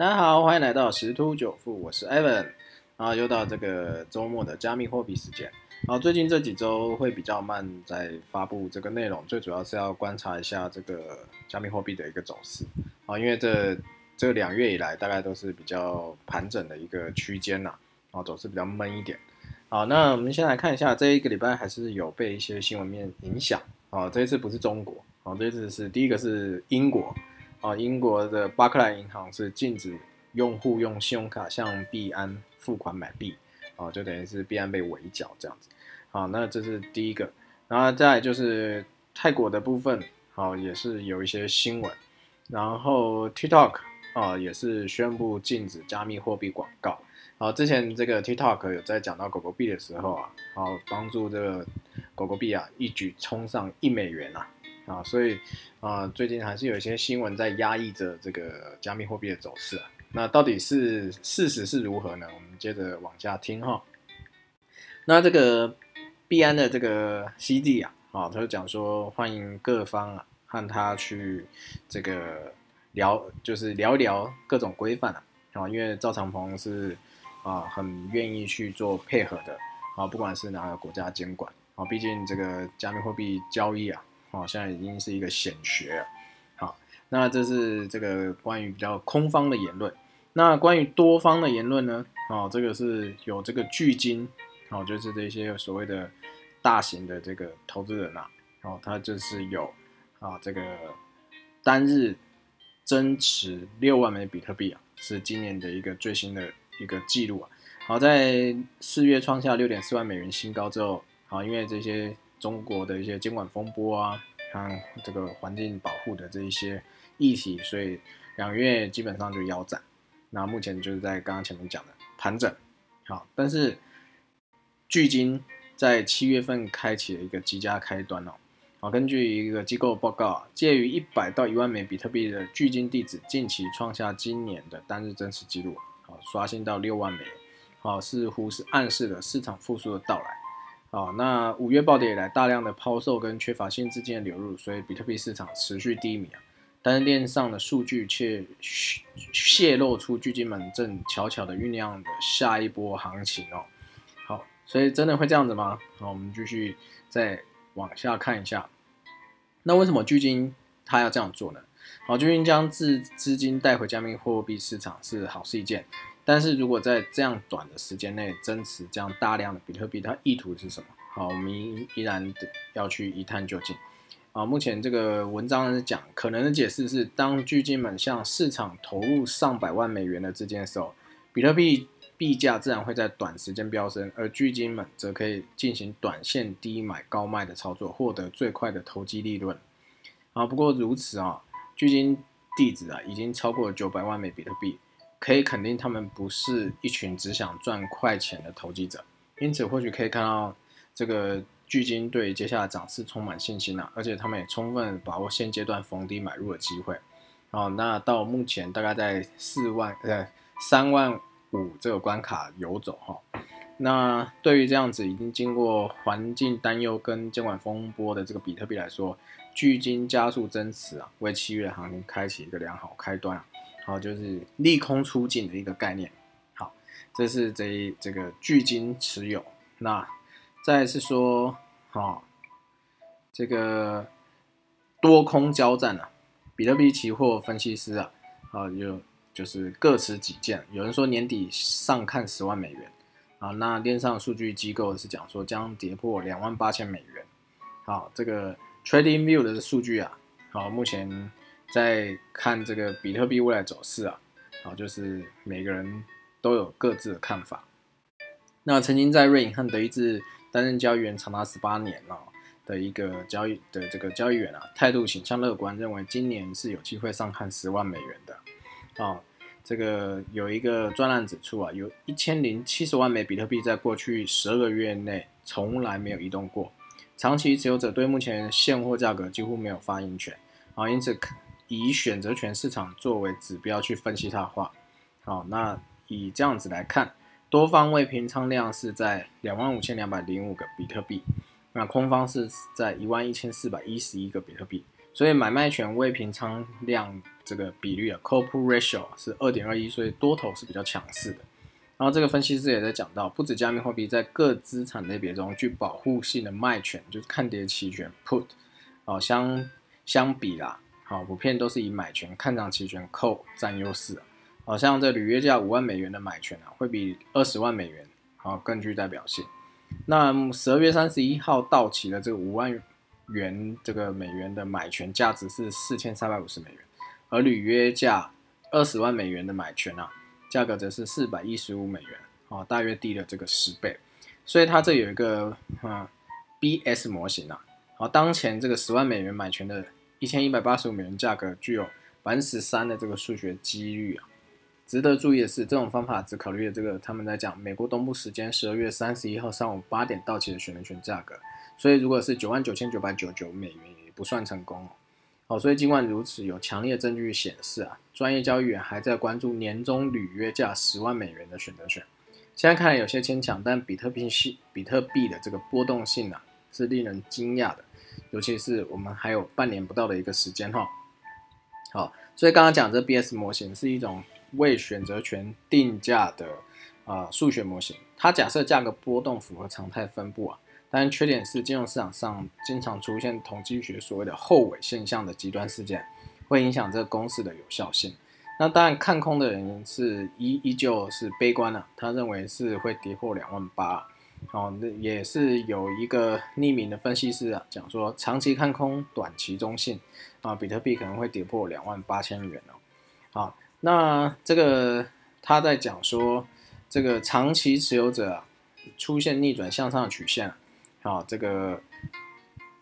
大家好，欢迎来到十突九富，我是 Evan，然后又到这个周末的加密货币时间。然后最近这几周会比较慢，在发布这个内容，最主要是要观察一下这个加密货币的一个走势啊，因为这这两月以来大概都是比较盘整的一个区间呐，然后走势比较闷一点。好，那我们先来看一下这一个礼拜还是有被一些新闻面影响啊，这一次不是中国，啊，这一次是第一个是英国。啊，英国的巴克莱银行是禁止用户用信用卡向币安付款买币，啊，就等于是币安被围剿这样子。好，那这是第一个，然后再就是泰国的部分，好，也是有一些新闻。然后 TikTok 啊，也是宣布禁止加密货币广告。好，之前这个 TikTok 有在讲到狗狗币的时候啊，好，帮助这个狗狗币啊一举冲上一美元啊。啊，所以啊，最近还是有一些新闻在压抑着这个加密货币的走势啊。那到底是事实是如何呢？我们接着往下听哈。那这个币安的这个 CD 啊，啊，他就讲说欢迎各方啊和他去这个聊，就是聊一聊各种规范啊。啊，因为赵长鹏是啊很愿意去做配合的啊，不管是哪个国家监管啊，毕竟这个加密货币交易啊。哦，现在已经是一个显学了。好，那这是这个关于比较空方的言论。那关于多方的言论呢？哦，这个是有这个巨金，哦，就是这些所谓的大型的这个投资人呐，哦，他就是有啊，这个单日增持六万枚比特币啊，是今年的一个最新的一个记录啊。好，在四月创下六点四万美元新高之后，好，因为这些。中国的一些监管风波啊，像这个环境保护的这一些议题，所以两月基本上就腰斩。那目前就是在刚刚前面讲的盘整，好，但是距今在七月份开启了一个极佳开端哦。好，根据一个机构报告啊，介于一百到一万枚比特币的距今地址近期创下今年的单日增持记录，好，刷新到六万枚，好，似乎是暗示了市场复苏的到来。啊，那五月暴跌以来，大量的抛售跟缺乏新资金的流入，所以比特币市场持续低迷啊。但是链上的数据却泄露出巨金们正悄悄的酝酿的下一波行情哦。好，所以真的会这样子吗？好，我们继续再往下看一下。那为什么巨金他要这样做呢？好，巨金将资资金带回加密货币市场是好事一件。但是如果在这样短的时间内增持这样大量的比特币，它意图是什么？好，我们依然要去一探究竟。啊，目前这个文章是讲可能的解释是，当巨金们向市场投入上百万美元的资金的时候，比特币币价自然会在短时间飙升，而巨金们则可以进行短线低买高卖的操作，获得最快的投机利润。啊，不过如此啊，巨金地址啊已经超过九百万枚比特币。可以肯定，他们不是一群只想赚快钱的投机者，因此或许可以看到这个巨金对接下来涨势充满信心啊，而且他们也充分把握现阶段逢低买入的机会。哦，那到目前大概在四万呃三万五这个关卡游走哈。那对于这样子已经经过环境担忧跟监管风波的这个比特币来说，巨金加速增持啊，为七月行情开启一个良好开端啊。好，就是利空出尽的一个概念。好，这是这这个巨金持有。那再是说，好，这个多空交战啊，比特币期货分析师啊，啊，就就是各持己见。有人说年底上看十万美元啊，那链上数据机构是讲说将跌破两万八千美元。好，这个 Trading View 的数据啊，好，目前。在看这个比特币未来走势啊，好，就是每个人都有各自的看法。那曾经在瑞银和德意志担任交易员长达十八年哦的一个交易的这个交易员啊，态度倾向乐观，认为今年是有机会上看十万美元的。啊，这个有一个专栏指出啊，有一千零七十万枚比特币在过去十二个月内从来没有移动过，长期持有者对目前现货价格几乎没有发言权啊，因此。以选择权市场作为指标去分析它的话，好，那以这样子来看，多方位平仓量是在两万五千两百零五个比特币，那空方是在一万一千四百一十一个比特币，所以买卖权未平仓量这个比率啊，call put ratio 是二点二一，所以多头是比较强势的。然后这个分析师也在讲到，不止加密货币在各资产类别中具保护性的卖权，就是看跌期权 put，哦相相比啦，好普遍都是以买权看涨期权扣占优势。好像这履约价五万美元的买权啊，会比二十万美元好更具代表性。那十二月三十一号到期的这个五万元这个美元的买权价值是四千三百五十美元，而履约价二十万美元的买权啊。价格则是四百一十五美元，啊，大约低了这个十倍，所以它这有一个啊 BS 模型啊，好，当前这个十万美元买权的一千一百八十五美元价格具有百分之三的这个数学几率啊。值得注意的是，这种方法只考虑了这个他们在讲美国东部时间十二月三十一号上午八点到期的选择权价格，所以如果是九万九千九百九十九美元也不算成功哦。好，所以尽管如此，有强烈证据显示啊，专业交易员还在关注年终履约价十万美元的选择权。现在看来有些牵强，但比特币系比特币的这个波动性啊，是令人惊讶的，尤其是我们还有半年不到的一个时间哈。好，所以刚刚讲这 BS 模型是一种为选择权定价的啊数学模型，它假设价格波动符合常态分布啊。但缺点是，金融市场上经常出现统计学所谓的后尾现象的极端事件，会影响这个公式的有效性。那当然，看空的人是依依旧是悲观的，他认为是会跌破两万八。哦，那也是有一个匿名的分析师啊，讲说长期看空，短期中性啊，比特币可能会跌破两万八千元哦。好，那这个他在讲说，这个长期持有者出现逆转向上的曲线。啊，这个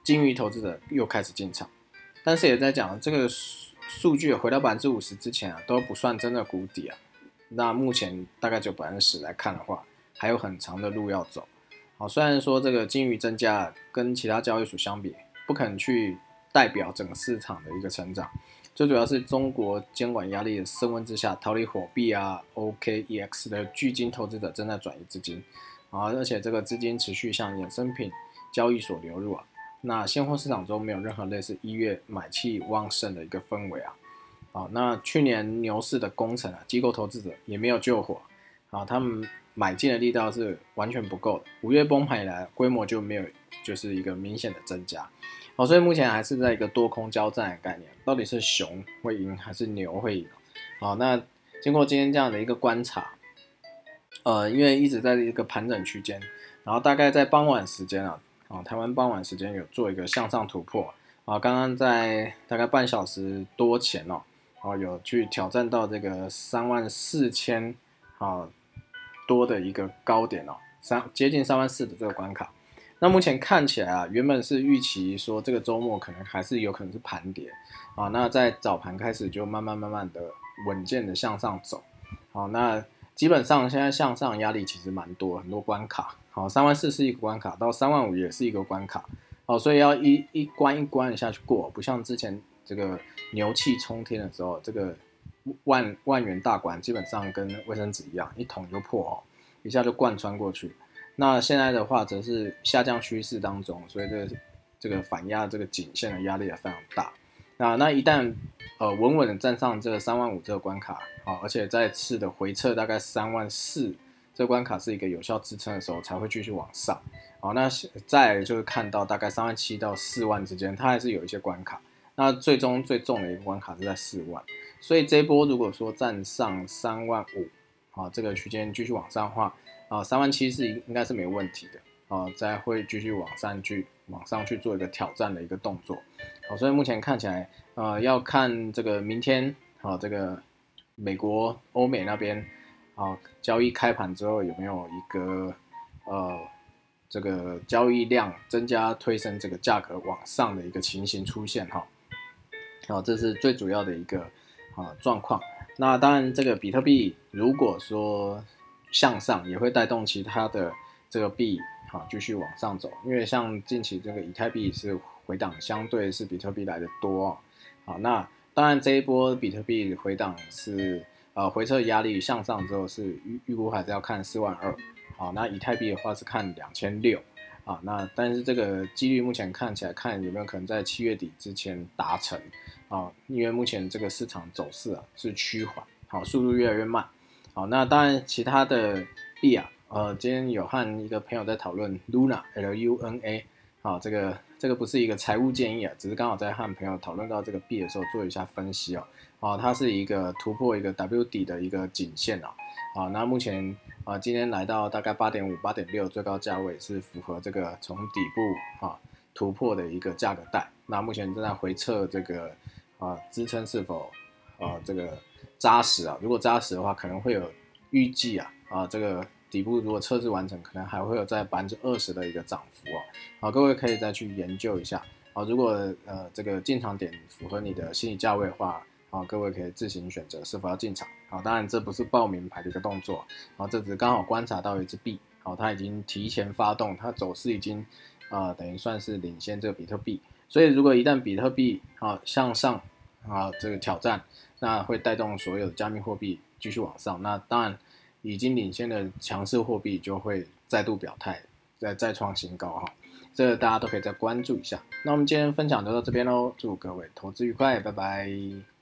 金鱼投资者又开始进场，但是也在讲这个数数据回到百分之五十之前啊，都不算真的谷底啊。那目前大概就百分之十来看的话，还有很长的路要走。好，虽然说这个金鱼增加跟其他交易所相比，不可能去代表整个市场的一个成长，最主要是中国监管压力的升温之下，逃离货币啊 OKEX 的巨金投资者正在转移资金。啊，而且这个资金持续向衍生品交易所流入啊，那现货市场中没有任何类似一月买气旺盛的一个氛围啊，好，那去年牛市的工程啊，机构投资者也没有救火啊，他们买进的力道是完全不够的，五月崩盘以来规模就没有就是一个明显的增加，好，所以目前还是在一个多空交战的概念，到底是熊会赢还是牛会赢？好，那经过今天这样的一个观察。呃，因为一直在一个盘整区间，然后大概在傍晚时间啊，啊，台湾傍晚时间有做一个向上突破啊，刚刚在大概半小时多前哦，哦，有去挑战到这个三万四千啊多的一个高点哦，三接近三万四的这个关卡。那目前看起来啊，原本是预期说这个周末可能还是有可能是盘跌啊，那在早盘开始就慢慢慢慢的稳健的向上走，好，那。基本上现在向上压力其实蛮多，很多关卡。好，三万四是一个关卡，到三万五也是一个关卡。好，所以要一一关一关的下去过，不像之前这个牛气冲天的时候，这个万万元大关基本上跟卫生纸一样，一捅就破哦，一下就贯穿过去。那现在的话则是下降趋势当中，所以这个这个反压这个颈线的压力也非常大。那那一旦呃稳稳的站上这个三万五这个关卡，好，而且再次的回撤大概三万四，这关卡是一个有效支撑的时候，才会继续往上。好，那再就是看到大概三万七到四万之间，它还是有一些关卡。那最终最重的一个关卡是在四万，所以这一波如果说站上三万五，啊，这个区间继续往上的话，啊，三万七是应应该是没问题的，啊，再会继续往上去往上去做一个挑战的一个动作。好，所以目前看起来，呃，要看这个明天，啊，这个美国、欧美那边，啊，交易开盘之后有没有一个，呃，这个交易量增加，推升这个价格往上的一个情形出现，哈，好，这是最主要的一个啊状况。那当然，这个比特币如果说向上，也会带动其他的这个币，啊，继续往上走，因为像近期这个以太币是。回档相对是比特币来的多，好，那当然这一波比特币回档是呃回撤压力向上之后是预预估还是要看四万二，好，那以太币的话是看两千六，啊，那但是这个几率目前看起来看有没有可能在七月底之前达成，啊，因为目前这个市场走势啊是趋缓，好，速度越来越慢，好，那当然其他的币啊，呃，今天有和一个朋友在讨论 Luna L U N A，好，这个这个不是一个财务建议啊，只是刚好在和朋友讨论到这个币的时候做一下分析哦，啊，它是一个突破一个 W 底的一个颈线啊，啊，那目前啊今天来到大概八点五、八点六，最高价位是符合这个从底部啊突破的一个价格带，那目前正在回测这个。啊，支撑是否啊这个扎实啊？如果扎实的话，可能会有预计啊啊这个底部如果测试完成，可能还会有在百分之二十的一个涨幅哦。好，各位可以再去研究一下啊。如果呃这个进场点符合你的心理价位的话，好各位可以自行选择是否要进场。好，当然这不是报名牌的一个动作，好这只是刚好观察到一只币，好它已经提前发动，它走势已经啊等于算是领先这个比特币。所以，如果一旦比特币啊向上啊这个挑战，那会带动所有的加密货币继续往上。那当然，已经领先的强势货币就会再度表态，再再创新高哈。这个大家都可以再关注一下。那我们今天分享就到这边喽，祝各位投资愉快，拜拜。